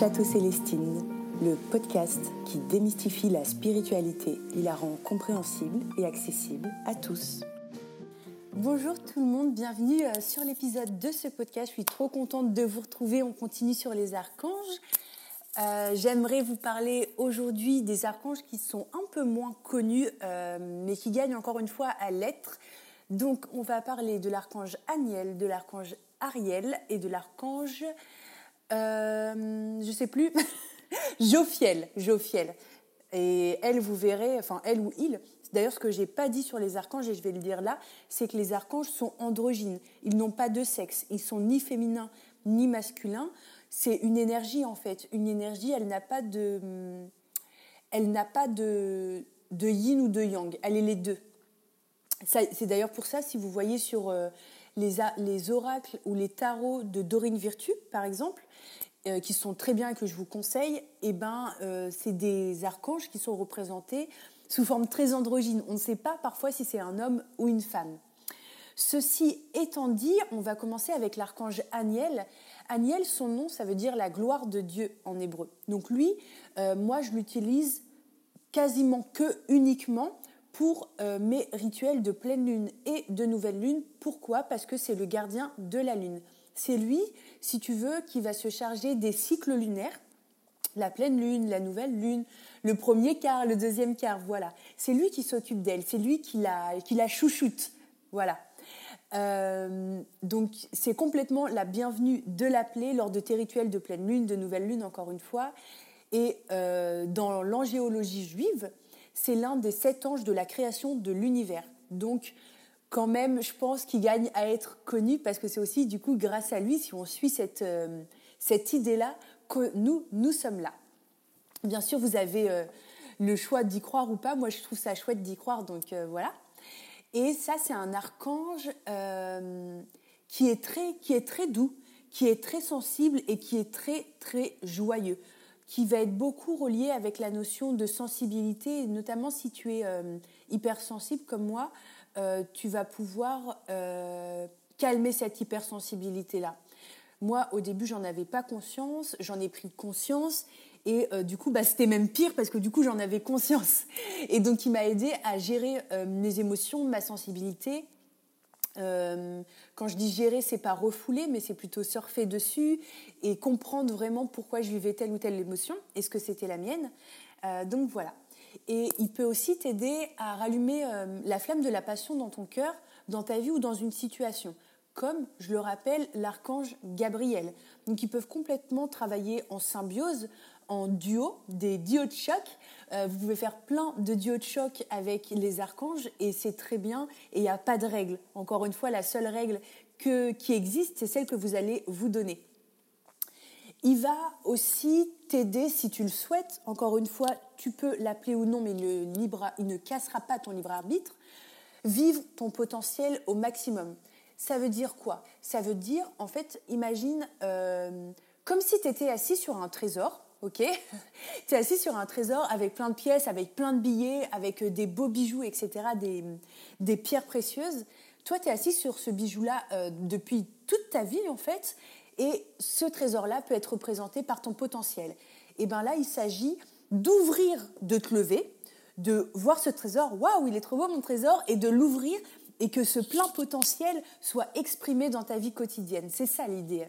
Château Célestine, le podcast qui démystifie la spiritualité et la rend compréhensible et accessible à tous. Bonjour tout le monde, bienvenue euh, sur l'épisode de ce podcast. Je suis trop contente de vous retrouver. On continue sur les archanges. Euh, j'aimerais vous parler aujourd'hui des archanges qui sont un peu moins connus, euh, mais qui gagnent encore une fois à l'être. Donc, on va parler de l'archange Aniel, de l'archange Ariel et de l'archange, euh, je sais plus, Jophiel, Jophiel. Et elle, vous verrez, enfin elle ou il. D'ailleurs, ce que j'ai pas dit sur les archanges et je vais le dire là, c'est que les archanges sont androgynes. Ils n'ont pas de sexe. Ils sont ni féminins ni masculins. C'est une énergie en fait. Une énergie, elle n'a pas de, elle n'a pas de, de yin ou de yang. Elle est les deux. C'est d'ailleurs pour ça, si vous voyez sur euh, les, les, oracles ou les tarots de Dorine Virtue, par exemple, euh, qui sont très bien et que je vous conseille, eh ben, euh, c'est des archanges qui sont représentés sous forme très androgyne. On ne sait pas parfois si c'est un homme ou une femme. Ceci étant dit, on va commencer avec l'archange Aniel. Aniel, son nom, ça veut dire la gloire de Dieu en hébreu. Donc lui, moi, je l'utilise quasiment que uniquement pour euh, mes rituels de pleine lune et de nouvelle lune. Pourquoi? Parce que c'est le gardien de la lune. C'est lui, si tu veux, qui va se charger des cycles lunaires, la pleine lune, la nouvelle lune, le premier quart, le deuxième quart, voilà. C'est lui qui s'occupe d'elle, c'est lui qui la, chouchoute, voilà. Euh, donc c'est complètement la bienvenue de l'appeler lors de tes rituels de pleine lune, de nouvelle lune, encore une fois. Et euh, dans l'angéologie juive, c'est l'un des sept anges de la création de l'univers. Donc, quand même, je pense qu'il gagne à être connu parce que c'est aussi, du coup, grâce à lui, si on suit cette, euh, cette idée-là, que nous, nous sommes là. Bien sûr, vous avez euh, le choix d'y croire ou pas. Moi, je trouve ça chouette d'y croire, donc euh, voilà. Et ça, c'est un archange qui, est très, qui est très doux, qui est très sensible et qui est très, très joyeux qui va être beaucoup relié avec la notion de sensibilité, notamment si tu es euh, hypersensible comme moi, euh, tu vas pouvoir euh, calmer cette hypersensibilité-là. Moi, au début, j'en avais pas conscience, j'en ai pris conscience, et du coup, bah, c'était même pire parce que du coup, j'en avais conscience. Et donc, il m'a aidé à gérer mes émotions, ma sensibilité, euh, quand je dis gérer, c'est pas refouler, mais c'est plutôt surfer dessus et comprendre vraiment pourquoi je vivais telle ou telle émotion. Est-ce que c'était la mienne? Euh, Donc voilà. Et il peut aussi t'aider à rallumer euh, la flamme de la passion dans ton cœur, dans ta vie ou dans une situation. Comme, je le rappelle, l'archange Gabriel. Donc ils peuvent complètement travailler en symbiose, en duo, des duos de choc. Euh, vous pouvez faire plein de duos de choc avec les archanges et c'est très bien et il n'y a pas de règle. Encore une fois, la seule règle qui existe, c'est celle que vous allez vous donner. Il va aussi t'aider si tu le souhaites. Encore une fois, tu peux l'appeler ou non, mais il ne cassera pas ton libre arbitre. Vivre ton potentiel au maximum. Ça veut dire quoi? Ça veut dire, en fait, imagine euh, comme si tu étais assis sur un trésor ok Tu es assis sur un trésor avec plein de pièces, avec plein de billets, avec euh, des beaux bijoux, etc., des, des pierres précieuses. Toi, tu es assis sur ce bijou-là euh, depuis toute ta vie, en fait, et ce trésor-là peut être représenté par ton potentiel. Et bien là, il s'agit d'ouvrir, de te lever, de voir ce trésor, waouh, il est trop beau mon trésor, et de l'ouvrir et que ce plein potentiel soit exprimé dans ta vie quotidienne. C'est ça l'idée.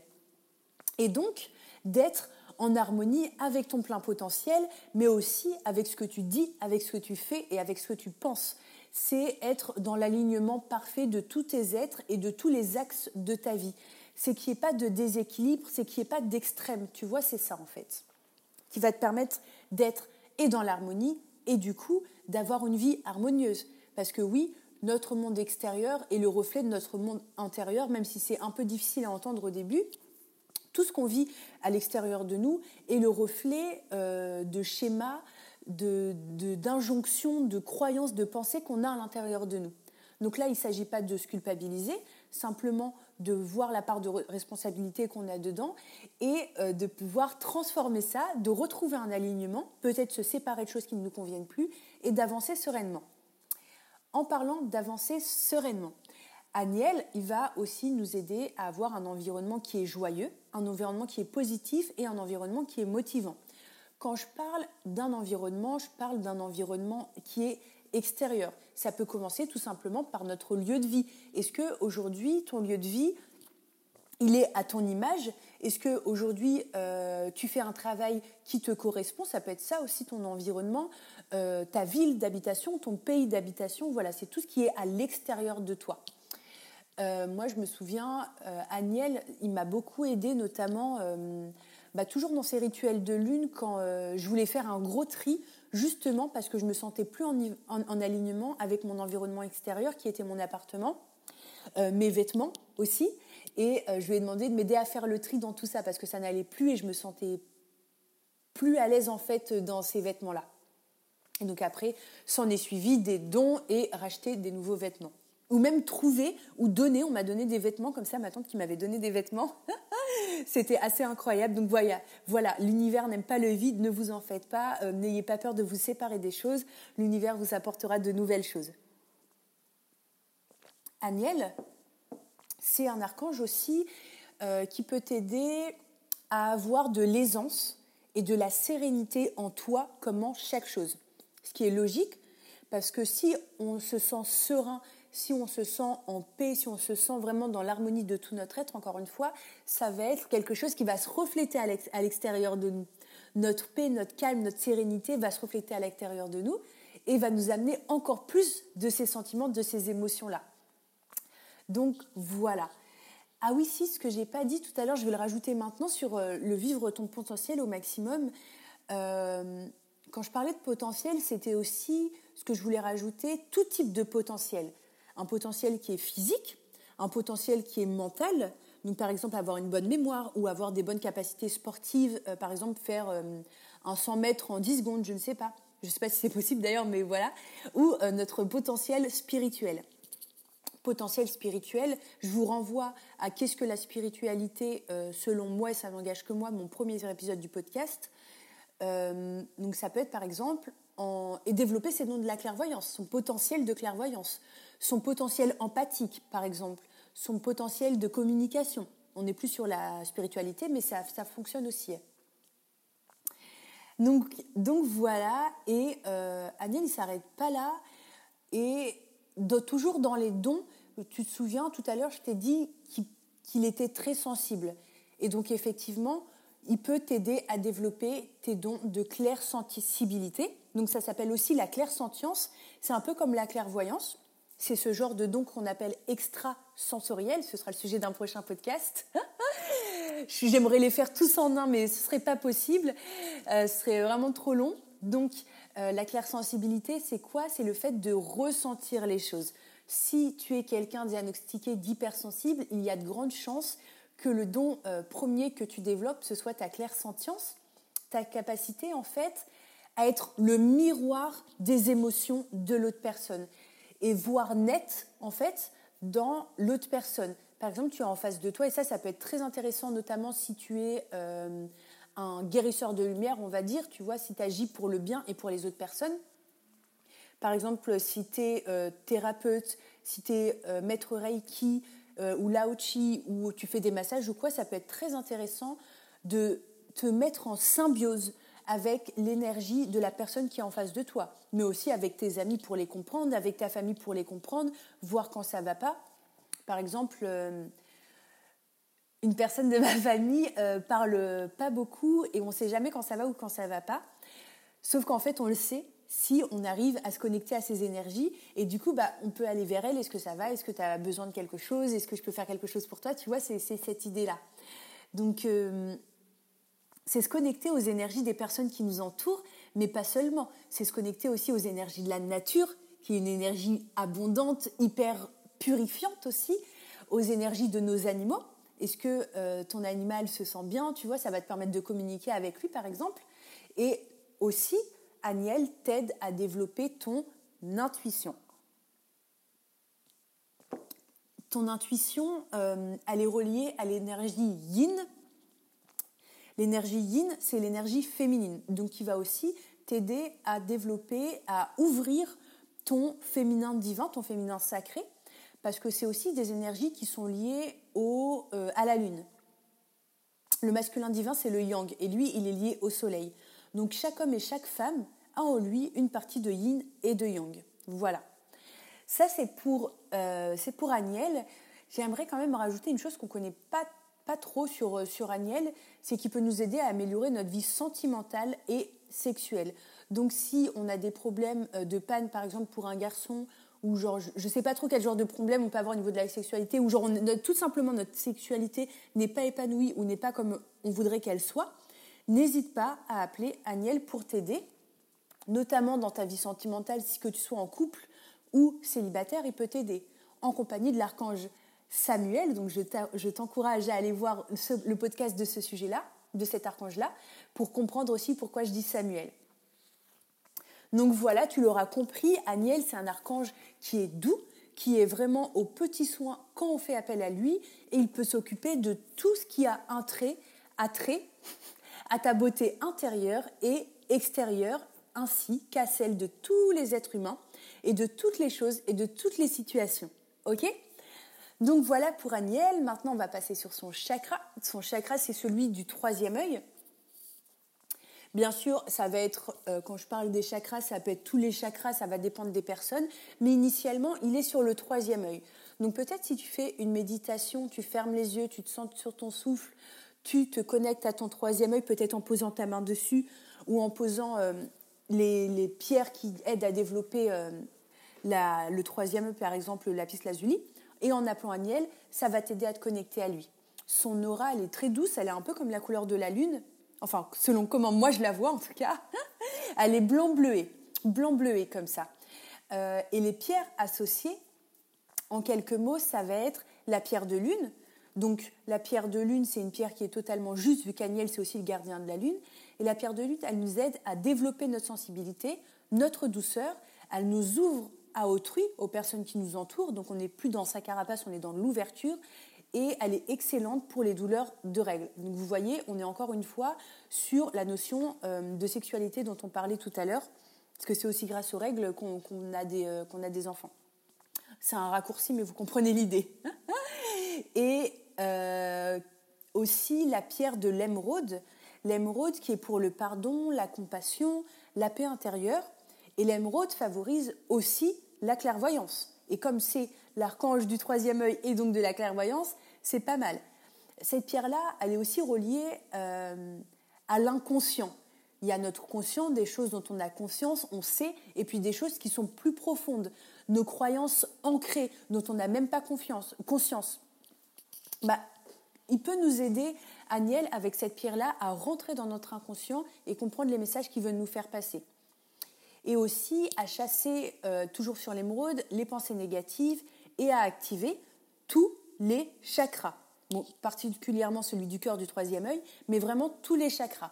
Et donc, d'être en harmonie avec ton plein potentiel, mais aussi avec ce que tu dis, avec ce que tu fais et avec ce que tu penses. C'est être dans l'alignement parfait de tous tes êtres et de tous les axes de ta vie. C'est qu'il n'y ait pas de déséquilibre, c'est qu'il n'y ait pas d'extrême. Tu vois, c'est ça en fait. Qui va te permettre d'être et dans l'harmonie et du coup d'avoir une vie harmonieuse. Parce que oui, notre monde extérieur est le reflet de notre monde intérieur, même si c'est un peu difficile à entendre au début tout ce qu'on vit à l'extérieur de nous est le reflet euh, de schémas, d'injonctions, de, croyances, de pensées qu'on a à l'intérieur de nous. Donc là, il ne s'agit pas de se culpabiliser, simplement de voir la part de responsabilité qu'on a dedans et euh, de pouvoir transformer ça, de retrouver un alignement, peut-être se séparer de choses qui ne nous conviennent plus et d'avancer sereinement. En parlant d'avancer sereinement, Aniel, il va aussi nous aider à avoir un environnement qui est joyeux, un environnement qui est positif et un environnement qui est motivant. Quand je parle d'un environnement, je parle d'un environnement qui est extérieur. Ça peut commencer tout simplement par notre lieu de vie. Est-ce que aujourd'hui ton lieu de vie, il est à ton image? Est-ce que aujourd'hui euh, tu fais un travail qui te correspond? Ça peut être ça aussi ton environnement, euh, ta ville d'habitation, ton pays d'habitation. Voilà, c'est tout ce qui est à l'extérieur de toi. Euh, moi, je me souviens, euh, il m'a beaucoup aidé, notamment euh, bah, toujours dans ces rituels de lune, quand je voulais faire un gros tri, justement parce que je me sentais plus en, alignement avec mon environnement extérieur, qui était mon appartement, mes vêtements aussi. Et je lui ai demandé de m'aider à faire le tri dans tout ça, parce que ça n'allait plus et je me sentais plus à l'aise en fait dans ces vêtements-là. Et donc après, s'en est suivi des dons et racheter des nouveaux vêtements ou même trouver ou donner. On m'a donné des vêtements comme ça, ma tante qui m'avait donné des vêtements. C'était assez incroyable. Donc voilà, voilà l'univers n'aime pas le vide, ne vous en faites pas, euh, n'ayez pas peur de vous séparer des choses. L'univers vous apportera de nouvelles choses. Aniel, c'est un archange aussi euh, qui peut t'aider à avoir de l'aisance et de la sérénité en toi comme chaque chose. Ce qui est logique, parce que si on se sent serein si on se sent en paix, si on se sent vraiment dans l'harmonie de tout notre être, encore une fois, ça va être quelque chose qui va se refléter à l'extérieur de nous. Notre paix, notre calme, notre sérénité va se refléter à l'extérieur de nous et va nous amener encore plus de ces sentiments, de ces émotions-là. Donc voilà. Ah oui, si, ce que j'ai pas dit tout à l'heure, je vais le rajouter maintenant sur euh, le vivre ton potentiel au maximum. Euh, quand je parlais de potentiel, c'était aussi ce que je voulais rajouter, tout type de potentiel un potentiel qui est physique, un potentiel qui est mental. Donc, par exemple, avoir une bonne mémoire ou avoir des bonnes capacités sportives, euh, par exemple, faire euh, un 100 mètres en 10 secondes, je ne sais pas. Je ne sais pas si c'est possible d'ailleurs, mais voilà. Ou euh, notre potentiel spirituel. Potentiel spirituel, je vous renvoie à Qu'est-ce que la spiritualité selon moi, et ça n'engage que moi, mon premier épisode du podcast. donc, ça peut être par exemple en, et développer ses dons de la clairvoyance, son potentiel de clairvoyance son potentiel empathique, par exemple, son potentiel de communication. On n'est plus sur la spiritualité, mais ça, fonctionne aussi. Donc, voilà, et euh, il ne s'arrête pas là, et toujours dans les dons, tu te souviens, tout à l'heure, je t'ai dit qu'il était très sensible. Et donc, effectivement, il peut t'aider à développer tes dons de claire sensibilité. Donc, ça s'appelle aussi la claire sentience. C'est un peu comme la clairvoyance. C'est ce genre de don qu'on appelle extrasensoriel. Ce sera le sujet d'un prochain podcast. J'aimerais les faire tous en un, mais ce serait pas possible. Euh, ce serait vraiment trop long. Donc, euh, la claire sensibilité, c'est quoi? C'est le fait de ressentir les choses. Si tu es quelqu'un diagnostiqué d'hypersensible, il y a de grandes chances que le don euh, premier que tu développes, ce soit ta claire sentience, ta capacité en fait à être le miroir des émotions de l'autre personne et voir net, en fait, dans l'autre personne. Par exemple, tu es en face de toi, et ça, ça peut être très intéressant, notamment si tu es euh, un guérisseur de lumière, on va dire, tu vois, si tu agis pour le bien et pour les autres personnes. Par exemple, si tu es euh, thérapeute, si tu es euh, maître Reiki ou Laochi, ou tu fais des massages ou quoi, ça peut être très intéressant de te mettre en symbiose avec l'énergie de la personne qui est en face de toi, mais aussi avec tes amis pour les comprendre, avec ta famille pour les comprendre, voir quand ça va pas. Par exemple, euh, une personne de ma famille euh, parle pas beaucoup et on ne sait jamais quand ça va ou quand ça va pas. Sauf qu'en fait, on le sait si on arrive à se connecter à ces énergies et du coup, bah, on peut aller vers elle. Est-ce que ça va? Est-ce que tu as besoin de quelque chose? Est-ce que je peux faire quelque chose pour toi? Tu vois, c'est cette idée-là. Donc, euh, c'est se connecter aux énergies des personnes qui nous entourent, mais pas seulement. C'est se connecter aussi aux énergies de la nature, qui est une énergie abondante, hyper purifiante aussi, aux énergies de nos animaux. Est-ce que euh, ton animal se sent bien? Tu vois, ça va te permettre de communiquer avec lui, par exemple. Et aussi, Aniel t'aide à développer ton intuition. Ton intuition, euh, elle est reliée à l'énergie yin, L'énergie yin, c'est l'énergie féminine, donc qui va aussi t'aider à développer, à ouvrir ton féminin divin, ton féminin sacré. parce que c'est aussi des énergies qui sont liées au, euh, à la lune. Le masculin divin, c'est le yang, et lui, il est lié au soleil. Donc chaque homme et chaque femme a en lui une partie de yin et de yang. Voilà. Ça, c'est pour, euh, pour. J'aimerais quand même rajouter une chose qu'on ne connaît pas, pas trop sur, euh, sur Agnel, c'est qu'il peut nous aider à améliorer notre vie sentimentale et sexuelle. Donc si on a des problèmes euh, de panne, par exemple, pour un garçon, ou genre, je ne sais pas trop quel genre de problème on peut avoir au niveau de la sexualité, ou genre tout simplement notre sexualité n'est pas épanouie ou n'est pas comme on voudrait qu'elle soit, n'hésite pas à appeler Agnel pour t'aider, notamment dans ta vie sentimentale, si que tu sois en couple ou célibataire, il peut t'aider, en compagnie de l'archange Samuel. Donc je t'encourage à aller voir le podcast de ce sujet-là, de cet archange-là, pour comprendre aussi pourquoi je dis Samuel. Donc voilà, tu l'auras compris, Aniel, c'est un archange qui est doux, qui est vraiment aux petits soins quand on fait appel à lui, et il peut s'occuper de tout ce qui a un trait, trait à ta beauté intérieure et extérieure, ainsi qu'à celle de tous les êtres humains et de toutes les choses et de toutes les situations. Ok? Donc voilà pour Aniel. Maintenant, on va passer sur son chakra. Son chakra, c'est celui du troisième œil. Bien sûr, ça va être, euh, quand je parle des chakras, ça peut être tous les chakras, ça va dépendre des personnes, mais initialement, il est sur le troisième œil. Donc peut-être si tu fais une méditation, tu fermes les yeux, tu te sens sur ton souffle, tu te connectes à ton troisième œil, peut-être en posant ta main dessus ou en posant euh, les, pierres qui aident à développer euh, le troisième œil, par exemple lapis lazuli, et en appelant Aniel, ça va t'aider à te connecter à lui. Son aura, elle est très douce, elle est un peu comme la couleur de la lune, enfin selon comment moi je la vois en tout cas, elle est blanc-bleuée, blanc-bleuée comme ça. Euh, et les pierres associées, en quelques mots, ça va être la pierre de lune. Donc la pierre de lune, c'est une pierre qui est totalement juste, vu qu'Aniel, c'est aussi le gardien de la lune. Et la pierre de lune, elle nous aide à développer notre sensibilité, notre douceur, elle nous ouvre à autrui, aux personnes qui nous entourent. Donc on n'est plus dans sa carapace, on est dans l'ouverture et elle est excellente pour les douleurs de règles. Donc vous voyez, on est encore une fois sur la notion euh, de sexualité dont on parlait tout à l'heure, parce que c'est aussi grâce aux règles qu'on a, euh, a, des enfants. C'est un raccourci, mais vous comprenez l'idée. et euh, aussi la pierre de l'émeraude, l'émeraude qui est pour le pardon, la compassion, la paix intérieure. Et l'émeraude favorise aussi la clairvoyance. Et comme c'est l'archange du troisième œil et donc de la clairvoyance, c'est pas mal. Cette pierre-là, elle est aussi reliée euh, à l'inconscient. Il y a notre conscient, des choses dont on a conscience, on sait, et puis des choses qui sont plus profondes, nos croyances ancrées, dont on n'a même pas confiance, conscience. Bah, il peut nous aider, Aniel, avec cette pierre-là, à rentrer dans notre inconscient et comprendre les messages qu'il veut nous faire passer et aussi à chasser, euh, toujours sur l'émeraude, les pensées négatives et à activer tous les chakras. Bon, particulièrement celui du cœur du troisième œil, mais vraiment tous les chakras.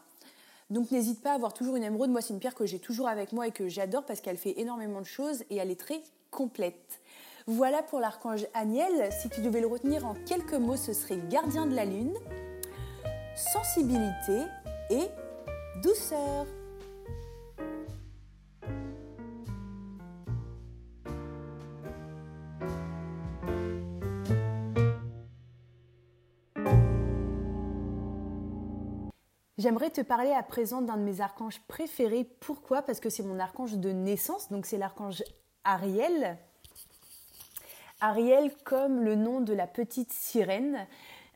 Donc n'hésite pas à avoir toujours une émeraude. Moi, c'est une pierre que j'ai toujours avec moi et que j'adore parce qu'elle fait énormément de choses et elle est très complète. Voilà pour l'archange Aniel. Si tu devais le retenir en quelques mots, ce serait gardien de la lune, sensibilité et douceur. J'aimerais te parler à présent d'un de mes archanges préférés. Pourquoi? Parce que c'est mon archange de naissance, donc c'est l'archange Ariel. Ariel comme le nom de la petite sirène.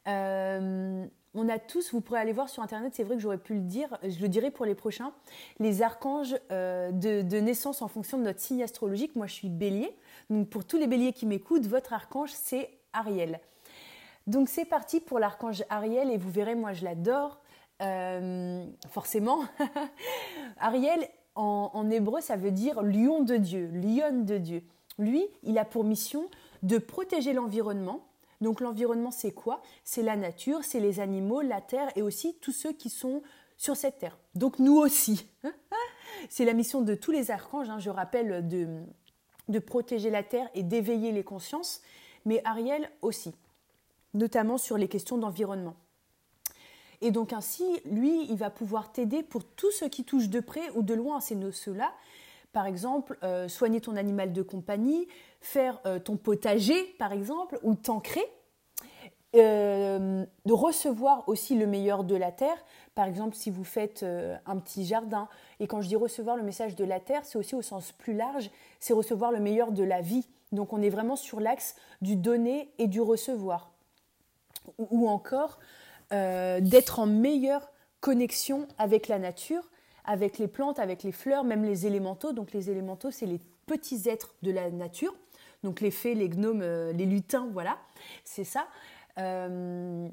Euh, on a tous, vous pourrez aller voir sur internet, c'est vrai que j'aurais pu le dire, je le dirai pour les prochains, les archanges euh, de, de, naissance en fonction de notre signe astrologique. Moi je suis bélier, donc pour tous les béliers qui m'écoutent, votre archange c'est Ariel. Donc c'est parti pour l'archange Ariel et vous verrez, moi je l'adore. Euh, forcément. Ariel, en, hébreu, ça veut dire lion de Dieu, lion de Dieu. Lui, il a pour mission de protéger l'environnement. Donc l'environnement, c'est quoi? C'est la nature, c'est les animaux, la terre et aussi tous ceux qui sont sur cette terre. Donc nous aussi. c'est la mission de tous les archanges, hein, je rappelle, de protéger la terre et d'éveiller les consciences, mais Ariel aussi, notamment sur les questions d'environnement. Et donc ainsi, lui, il va pouvoir t'aider pour tout ce qui touche de près ou de loin à ces noces-là, par exemple, euh, soigner ton animal de compagnie, faire euh, ton potager, par exemple, ou t'ancrer. Euh, de recevoir aussi le meilleur de la terre. Par exemple, si vous faites un petit jardin, et quand je dis recevoir le message de la terre, c'est aussi au sens plus large, c'est recevoir le meilleur de la vie. Donc on est vraiment sur l'axe du donner et du recevoir. Ou, encore d'être en meilleure connexion avec la nature avec les plantes, avec les fleurs, même les élémentaux. Donc les élémentaux, c'est les petits êtres de la nature. Donc les fées, les gnomes, euh, les lutins, voilà, c'est ça. Euh,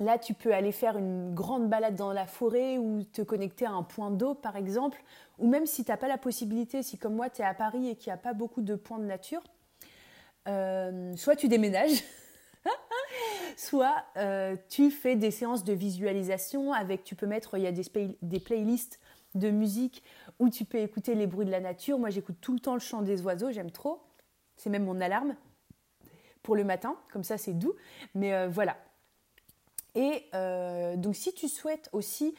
là, tu peux aller faire une grande balade dans la forêt ou te connecter à un point d'eau, par exemple. Ou même si tu n'as pas la possibilité, si comme moi, tu es à Paris et qu'il n'y a pas beaucoup de points de nature, euh, soit tu déménages. soit euh, tu fais des séances de visualisation avec, tu peux mettre, il y a des, playlists de musique où tu peux écouter les bruits de la nature. Moi, j'écoute tout le temps le chant des oiseaux, j'aime trop. C'est même mon alarme pour le matin, comme ça c'est doux. Mais euh, voilà. Et euh, donc, si tu souhaites aussi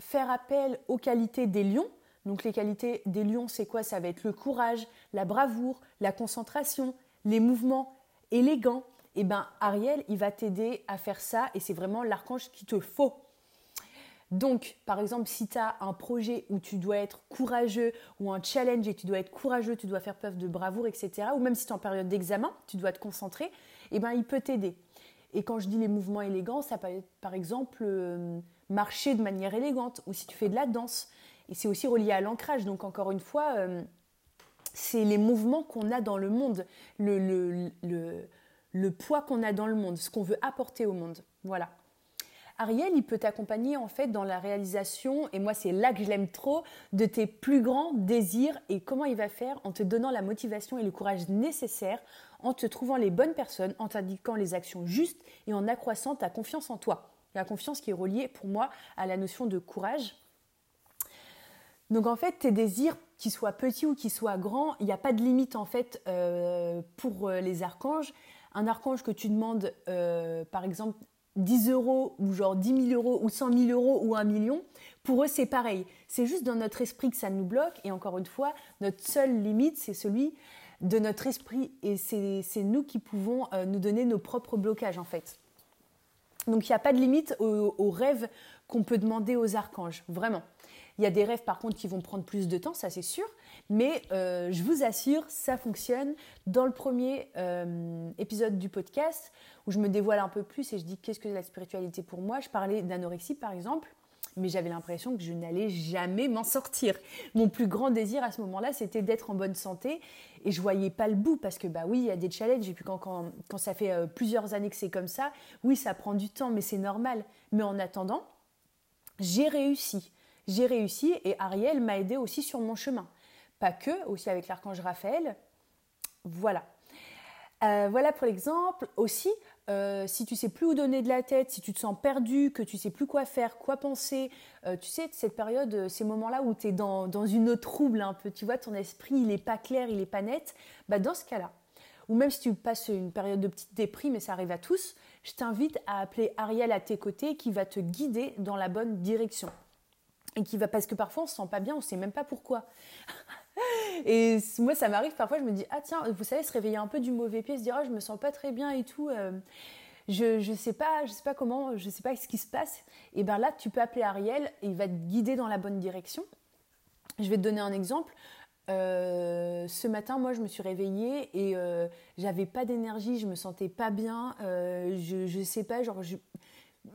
faire appel aux qualités des lions, donc les qualités des lions, c'est quoi? Ça va être le courage, la bravoure, la concentration, les mouvements élégants, et eh ben Ariel, il va t'aider à faire ça et c'est vraiment l'archange qu'il te faut. Donc, par exemple, si tu as un projet où tu dois être courageux ou un challenge et tu dois être courageux, tu dois faire preuve de bravoure, etc., ou même si tu es en période d'examen, tu dois te concentrer, eh ben, il peut t'aider. Et quand je dis les mouvements élégants, ça peut être par exemple euh, marcher de manière élégante ou si tu fais de la danse. Et c'est aussi relié à l'ancrage. Donc, encore une fois, euh, c'est les mouvements qu'on a dans le monde. Poids qu'on a dans le monde, ce qu'on veut apporter au monde. Voilà. Ariel, il peut t'accompagner en fait dans la réalisation, et moi c'est là que je l'aime trop, de tes plus grands désirs et comment il va faire en te donnant la motivation et le courage nécessaires, en te trouvant les bonnes personnes, en t'indiquant les actions justes et en accroissant ta confiance en toi. La confiance qui est reliée pour moi à la notion de courage. Donc en fait, tes désirs, qu'ils soient petits ou qu'ils soient grands, il n'y a pas de limite en fait euh, pour euh, les archanges un archange que tu demandes, euh, par exemple, 10 euros ou genre 10 000 euros ou 100 000 euros ou 1 million, pour eux c'est pareil. C'est juste dans notre esprit que ça nous bloque et encore une fois, notre seule limite c'est celui de notre esprit et c'est nous qui pouvons euh, nous donner nos propres blocages en fait. Donc il n'y a pas de limite aux rêves qu'on peut demander aux archanges, vraiment. Il y a des rêves par contre qui vont prendre plus de temps, ça c'est sûr, mais euh, je vous assure, ça fonctionne. Dans le premier euh, épisode du podcast, où je me dévoile un peu plus et je dis qu'est-ce que la spiritualité pour moi, je parlais d'anorexie par exemple, mais j'avais l'impression que je n'allais jamais m'en sortir. Mon plus grand désir à ce moment-là, c'était d'être en bonne santé et je voyais pas le bout parce que bah oui, il y a des challenges et puis quand, ça fait euh, plusieurs années que c'est comme ça, oui, ça prend du temps, mais c'est normal. Mais en attendant, j'ai réussi j'ai réussi et Ariel m'a aidé aussi sur mon chemin. Pas que, aussi avec l'archange Raphaël. Voilà. Euh, voilà pour l'exemple. Aussi, euh, si tu sais plus où donner de la tête, si tu te sens perdu, que tu sais plus quoi faire, quoi penser, euh, tu sais, cette période, ces moments-là où tu es dans, une eau trouble un peu, tu vois, ton esprit, il est pas clair, il est pas net, bah dans ce cas-là, ou même si tu passes une période de petite déprime, mais ça arrive à tous, je t'invite à appeler Ariel à tes côtés qui va te guider dans la bonne direction et qui va parce que parfois on se sent pas bien, on sait même pas pourquoi. et moi ça m'arrive parfois, je me dis ah tiens, vous savez se réveiller un peu du mauvais pied, se dire ah je me sens pas très bien et tout. Euh, je je sais pas, je sais pas comment, je sais pas ce qui se passe. Et ben là tu peux appeler Ariel et il va te guider dans la bonne direction. Je vais te donner un exemple. Euh, ce matin, moi, je me suis réveillée et euh, j'avais pas d'énergie, je me sentais pas bien. je, je sais pas, genre,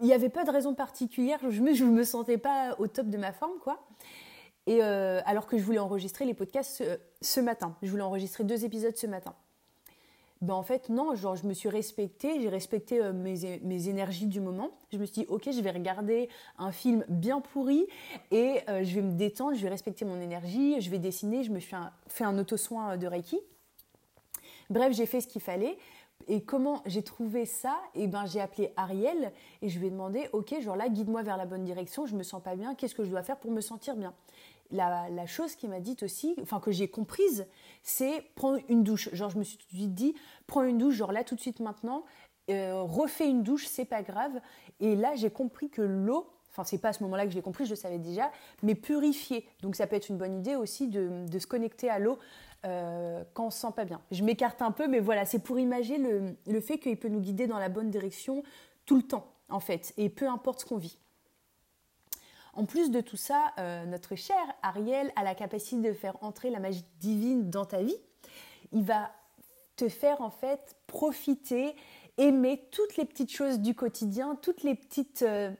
il n'y avait pas de raison particulière, je me, me sentais pas au top de ma forme, quoi. Et euh, alors que je voulais enregistrer les podcasts ce, matin, je voulais enregistrer deux épisodes ce matin. Ben en fait non, genre je me suis respectée, j'ai respecté euh, mes, mes, énergies du moment. Je me suis dit ok, je vais regarder un film bien pourri et euh, je vais me détendre, je vais respecter mon énergie, je vais dessiner, je me suis fait un auto-soin de Reiki. Bref, j'ai fait ce qu'il fallait. Et comment j'ai trouvé ça? Eh ben j'ai appelé Ariel et je lui ai demandé, ok, genre là, guide-moi vers la bonne direction. Je me sens pas bien. Qu'est-ce que je dois faire pour me sentir bien? La, chose qui m'a dit aussi, enfin que j'ai comprise, c'est prendre une douche. Genre je me suis tout de suite dit, prends une douche, genre là tout de suite maintenant, euh, refais une douche, c'est pas grave. Et là j'ai compris que l'eau Enfin, c'est pas à ce moment-là que je l'ai compris, je le savais déjà, mais purifier. Donc, ça peut être une bonne idée aussi de, se connecter à l'eau euh, quand on se sent pas bien. Je m'écarte un peu, mais voilà, c'est pour imaginer le, fait qu'il peut nous guider dans la bonne direction tout le temps, en fait, et peu importe ce qu'on vit. En plus de tout ça, euh, notre cher Ariel a la capacité de faire entrer la magie divine dans ta vie. Il va te faire en fait profiter, aimer toutes les petites choses du quotidien, toutes les petites euh,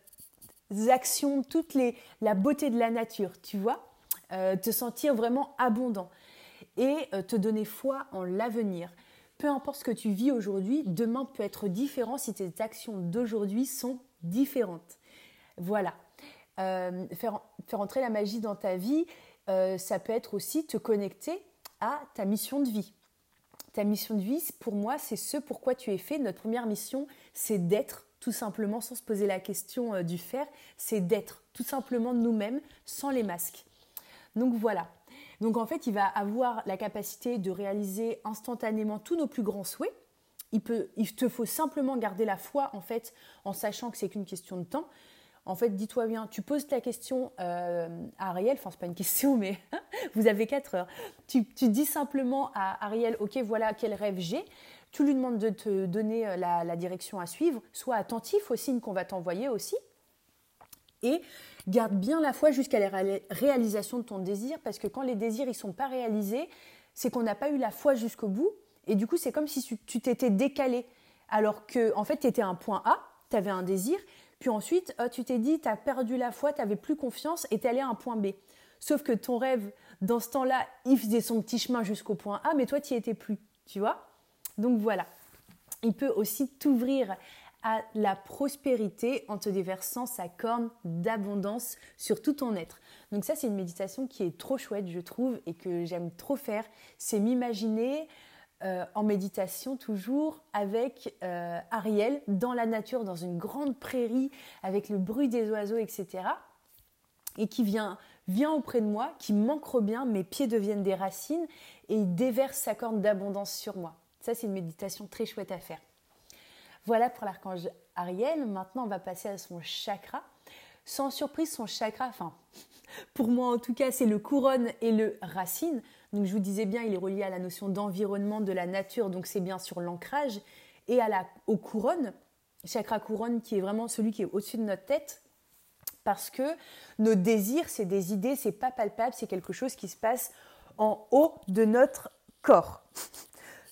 actions, toute les, la beauté de la nature, tu vois, te sentir vraiment abondant et euh, te donner foi en l'avenir. Peu importe ce que tu vis aujourd'hui, demain peut être différent si tes actions d'aujourd'hui sont différentes. Voilà. Euh, faire, entrer la magie dans ta vie, ça peut être aussi te connecter à ta mission de vie. Ta mission de vie, pour moi, c'est ce pourquoi tu es fait. Notre première mission, c'est d'être tout simplement, sans se poser la question euh, du faire, c'est d'être tout simplement nous-mêmes sans les masques. Donc voilà. Donc en fait, il va avoir la capacité de réaliser instantanément tous nos plus grands souhaits. Il, te faut simplement garder la foi en fait, en sachant que c'est qu'une question de temps. En fait, dis-toi bien, tu poses ta question euh, à Ariel, enfin c'est pas une question, mais vous avez 4 heures. Tu, tu dis simplement à Ariel, ok, voilà quel rêve j'ai tu lui demandes de te donner euh, la, direction à suivre, sois attentif aux signes qu'on va t'envoyer aussi, et garde bien la foi jusqu'à la réalisation de ton désir, parce que quand les désirs ne sont pas réalisés, c'est qu'on n'a pas eu la foi jusqu'au bout, et du coup c'est comme si tu t'étais décalé, alors que en fait tu étais un point A, tu avais un désir, puis ensuite euh, tu t'es dit, tu as perdu la foi, tu n'avais plus confiance, et tu allé à un point B. Sauf que ton rêve, dans ce temps-là, il faisait son petit chemin jusqu'au point A, mais toi, tu n'y étais plus. Tu vois? Donc voilà, il peut aussi t'ouvrir à la prospérité en te déversant sa corne d'abondance sur tout ton être. Donc ça, c'est une méditation qui est trop chouette, je trouve, et que j'aime trop faire. C'est m'imaginer euh, en méditation toujours avec euh, Ariel dans la nature, dans une grande prairie, avec le bruit des oiseaux, etc. Et qui vient, vient auprès de moi, qui m'ancre bien, mes pieds deviennent des racines, et il déverse sa corne d'abondance sur moi. Ça, c'est une méditation très chouette à faire. Voilà pour l'archange Ariel. Maintenant, on va passer à son chakra. Sans surprise, son chakra, enfin, pour moi en tout cas, c'est le couronne et le racine. Donc, je vous disais bien, il est relié à la notion d'environnement, de la nature, donc c'est bien sur l'ancrage, et à la, au couronne, chakra couronne qui est vraiment celui qui est au-dessus de notre tête, parce que nos désirs, c'est des idées, c'est pas palpable, c'est quelque chose qui se passe en haut de notre corps.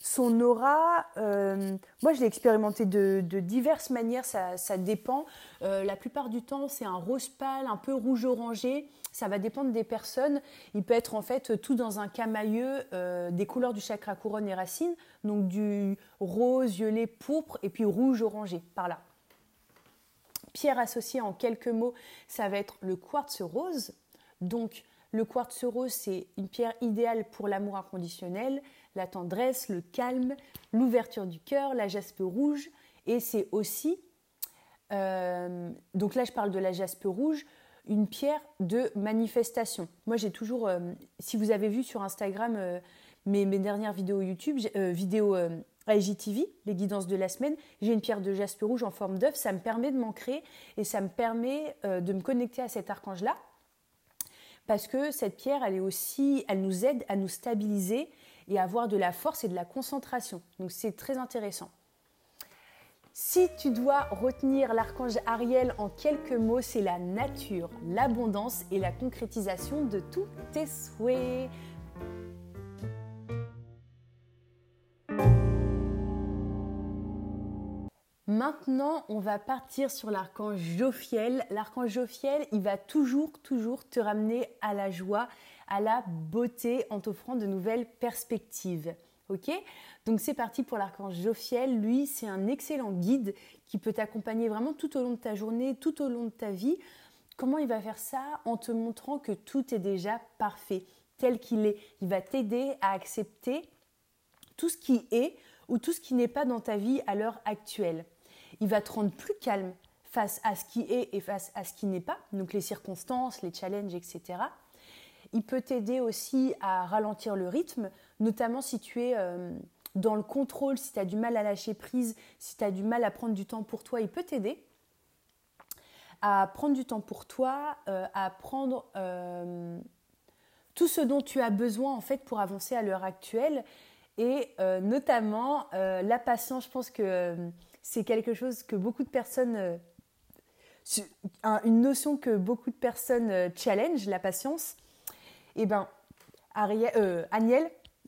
Son aura, euh, moi je l'ai expérimenté de, diverses manières, ça, dépend. Euh, la plupart du temps, c'est un rose pâle, un peu rouge orangé. Ça va dépendre des personnes. Il peut être en fait tout dans un camailleux euh, des couleurs du chakra couronne et racine, donc du rose, violet, pourpre et puis rouge orangé par là. Pierre associée en quelques mots, ça va être le quartz rose. Donc le quartz rose, c'est une pierre idéale pour l'amour inconditionnel, la tendresse, le calme, l'ouverture du cœur, la jaspe rouge. Et c'est aussi, euh, donc là je parle de la jaspe rouge, une pierre de manifestation. Moi j'ai toujours, euh, si vous avez vu sur Instagram euh, mes, dernières vidéos YouTube, vidéos IGTV, les guidances de la semaine, j'ai une pierre de jaspe rouge en forme d'œuf, ça me permet de m'ancrer et ça me permet de me connecter à cet archange-là parce que cette pierre, elle est aussi, elle nous aide à nous stabiliser et avoir de la force et de la concentration. Donc c'est très intéressant. Si tu dois retenir l'archange Ariel en quelques mots, c'est la nature, l'abondance et la concrétisation de tous tes souhaits. Maintenant, on va partir sur l'archange Jophiel. L'archange Jophiel, il va toujours, toujours te ramener à la joie, à la beauté en t'offrant de nouvelles perspectives. Ok? Donc c'est parti pour l'archange Jophiel. Lui, c'est un excellent guide qui peut t'accompagner vraiment tout au long de ta journée, tout au long de ta vie. Comment il va faire ça? En te montrant que tout est déjà parfait, tel qu'il est. Il va t'aider à accepter tout ce qui est ou tout ce qui n'est pas dans ta vie à l'heure actuelle. Il va te rendre plus calme face à ce qui est et face à ce qui n'est pas, donc les circonstances, les challenges, etc. Il peut t'aider aussi à ralentir le rythme, notamment si tu es euh, dans le contrôle, si tu as du mal à lâcher prise, si tu as du mal à prendre du temps pour toi, il peut t'aider. à prendre du temps pour toi, à prendre tout ce dont tu as besoin en fait pour avancer à l'heure actuelle et notamment la patience. Je pense que c'est quelque chose que beaucoup de personnes une notion que beaucoup de personnes euh, challenge, la patience, et eh ben, Ariel, euh,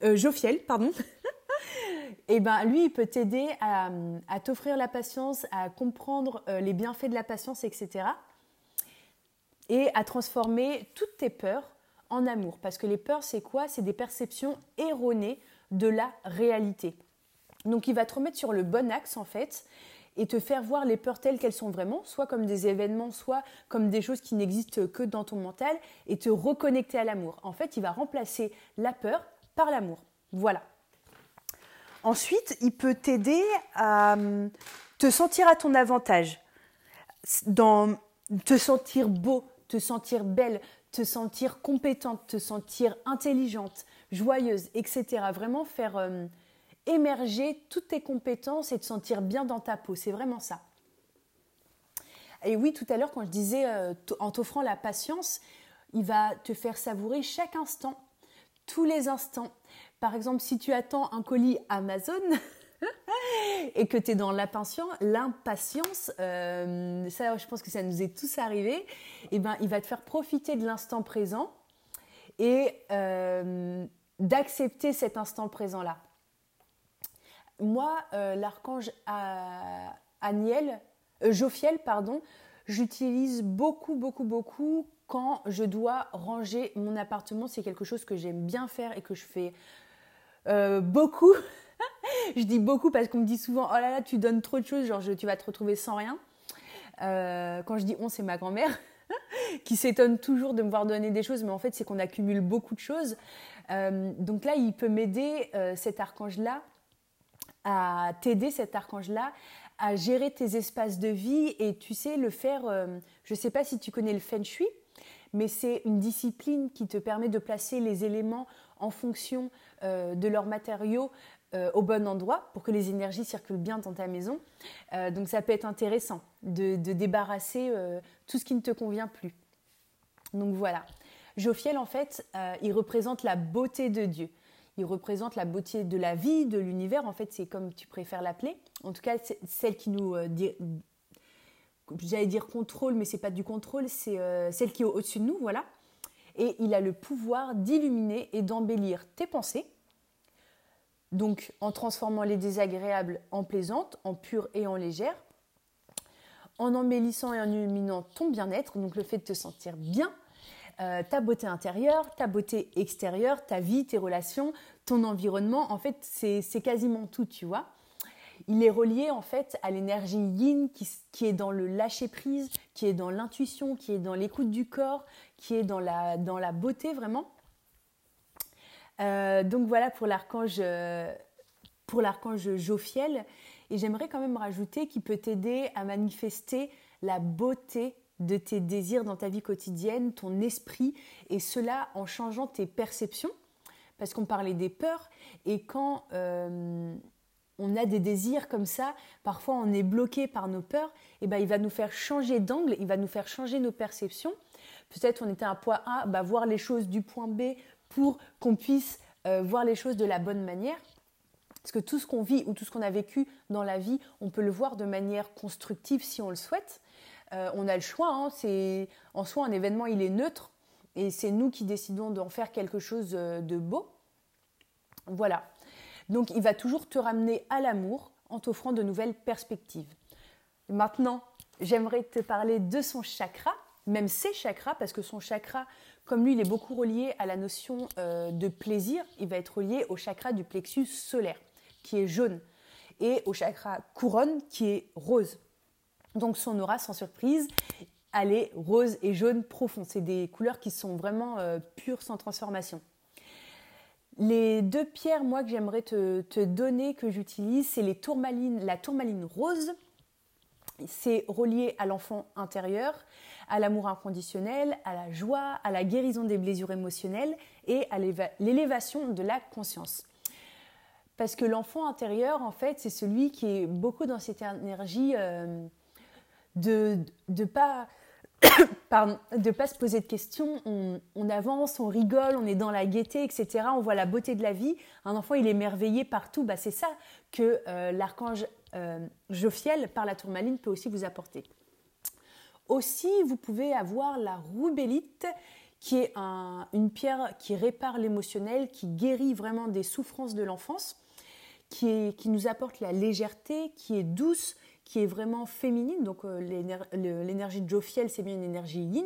euh, pardon, eh ben, lui, il peut t'aider à, t'offrir la patience, à comprendre les bienfaits de la patience, etc. Et à transformer toutes tes peurs en amour. Parce que les peurs, c'est quoi? C'est des perceptions erronées de la réalité. Donc il va te remettre sur le bon axe en fait et te faire voir les peurs telles qu'elles sont vraiment, soit comme des événements, soit comme des choses qui n'existent que dans ton mental, et te reconnecter à l'amour. En fait, il va remplacer la peur par l'amour. Voilà. Ensuite, il peut t'aider à hum, te sentir à ton avantage, dans te sentir beau, te sentir belle, te sentir compétente, te sentir intelligente, joyeuse, etc. Vraiment faire hum, émerger toutes tes compétences et te sentir bien dans ta peau. C'est vraiment ça. Et oui, tout à l'heure, quand je disais euh, en t'offrant la patience, il va te faire savourer chaque instant, tous les instants. Par exemple, si tu attends un colis Amazon et que tu es dans l'impatience, euh, ça, je pense que ça nous est tous arrivé, eh ben, il va te faire profiter de l'instant présent et euh, d'accepter cet instant présent-là moi, euh, l'archange Aniel, euh, Jophiel, pardon, j'utilise beaucoup, beaucoup, beaucoup quand je dois ranger mon appartement. C'est quelque chose que j'aime bien faire et que je fais euh, beaucoup. je dis beaucoup parce qu'on me dit souvent Oh là là, tu donnes trop de choses, genre tu vas te retrouver sans rien. quand je dis on, c'est ma grand-mère qui s'étonne toujours de me voir donner des choses, mais en fait, c'est qu'on accumule beaucoup de choses. donc là, il peut m'aider, cet archange-là, à t'aider, cet archange-là, à gérer tes espaces de vie et tu sais, le faire, euh, je ne sais pas si tu connais le feng shui, mais c'est une discipline qui te permet de placer les éléments en fonction euh, de leurs matériaux euh, au bon endroit pour que les énergies circulent bien dans ta maison. donc ça peut être intéressant de, de débarrasser tout ce qui ne te convient plus. Donc voilà. Jophiel, en fait, il représente la beauté de Dieu il représente la beauté de la vie, de l'univers. En fait, c'est comme tu préfères l'appeler. En tout cas, celle qui nous, euh, j'allais dire contrôle, mais c'est pas du contrôle, c'est euh, celle qui est au-dessus de nous, voilà. Et il a le pouvoir d'illuminer et d'embellir tes pensées. Donc, en transformant les désagréables en plaisantes, en pures et en légères, en embellissant et en illuminant ton bien-être, donc le fait de te sentir bien, euh, ta beauté intérieure, ta beauté extérieure, ta vie, tes relations, ton environnement. En fait, c'est quasiment tout, tu vois. Il est relié en fait à l'énergie yin qui, est dans le lâcher prise, qui est dans l'intuition, qui est dans l'écoute du corps, qui est dans la, dans la beauté vraiment. Euh, donc voilà pour l'archange pour l'archange Jophiel. Et j'aimerais quand même rajouter qu'il peut t'aider à manifester la beauté de tes désirs dans ta vie quotidienne, ton esprit, et cela en changeant tes perceptions, parce qu'on parlait des peurs, et quand euh, on a des désirs comme ça, parfois on est bloqué par nos peurs, et ben il va nous faire changer d'angle, il va nous faire changer nos perceptions. Peut-être on était à un point A, bah, voir les choses du point B pour qu'on puisse euh, voir les choses de la bonne manière. Parce que tout ce qu'on vit ou tout ce qu'on a vécu dans la vie, on peut le voir de manière constructive si on le souhaite. Euh, on a le choix. Hein. c'est en soi un événement, il est neutre et c'est nous qui décidons d'en faire quelque chose euh, de beau. Voilà. Donc il va toujours te ramener à l'amour en t'offrant de nouvelles perspectives. Maintenant, j'aimerais te parler de son chakra, même ses chakras, parce que son chakra, comme lui, il est beaucoup relié à la notion euh, de plaisir, il va être relié au chakra du plexus solaire, qui est jaune, et au chakra couronne, qui est rose. Donc son aura, sans surprise, elle est rose et jaune profond. C'est des couleurs qui sont vraiment euh, pures, sans transformation. Les deux pierres, que j'aimerais te, donner, que j'utilise, c'est les tourmalines, la tourmaline rose. C'est relié à l'enfant intérieur, à l'amour inconditionnel, à la joie, à la guérison des blessures émotionnelles et à l'élévation de la conscience. Parce que l'enfant intérieur, en fait, c'est celui qui est beaucoup dans cette énergie euh, de ne pas pardon, de pas se poser de questions. On, avance, on rigole, on est dans la gaieté, etc. On voit la beauté de la vie. Un enfant, il est merveillé partout. Bah, c'est ça que euh, l'archange euh, Jophiel, par la tourmaline, peut aussi vous apporter. Aussi, vous pouvez avoir la roubélite, qui est une pierre qui répare l'émotionnel, qui guérit vraiment des souffrances de l'enfance, qui, qui nous apporte la légèreté, qui est douce, qui est vraiment féminine, donc euh, l'énergie de Jophiel, c'est bien une énergie yin,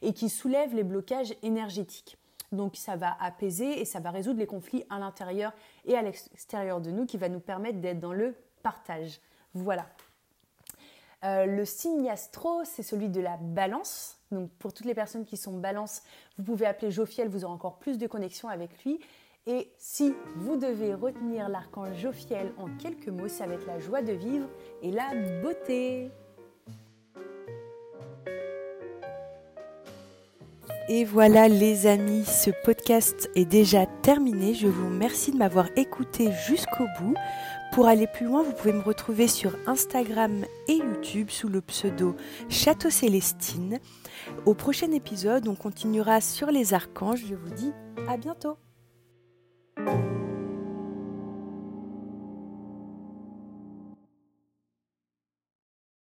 et qui soulève les blocages énergétiques. Donc ça va apaiser et ça va résoudre les conflits à l'intérieur et à l'extérieur de nous, qui va nous permettre d'être dans le partage. Voilà. Euh, le signe astro, c'est celui de la balance. Donc pour toutes les personnes qui sont balance, vous pouvez appeler Jophiel, vous aurez encore plus de connexion avec lui. Et si vous devez retenir l'archange Jophiel en quelques mots, ça va être la joie de vivre et la beauté. Et voilà les amis, ce podcast est déjà terminé. Je vous remercie de m'avoir écouté jusqu'au bout. Pour aller plus loin, vous pouvez me retrouver sur Instagram et YouTube sous le pseudo Château Célestine. Au prochain épisode, on continuera sur les archanges. Je vous dis à bientôt. Thank you.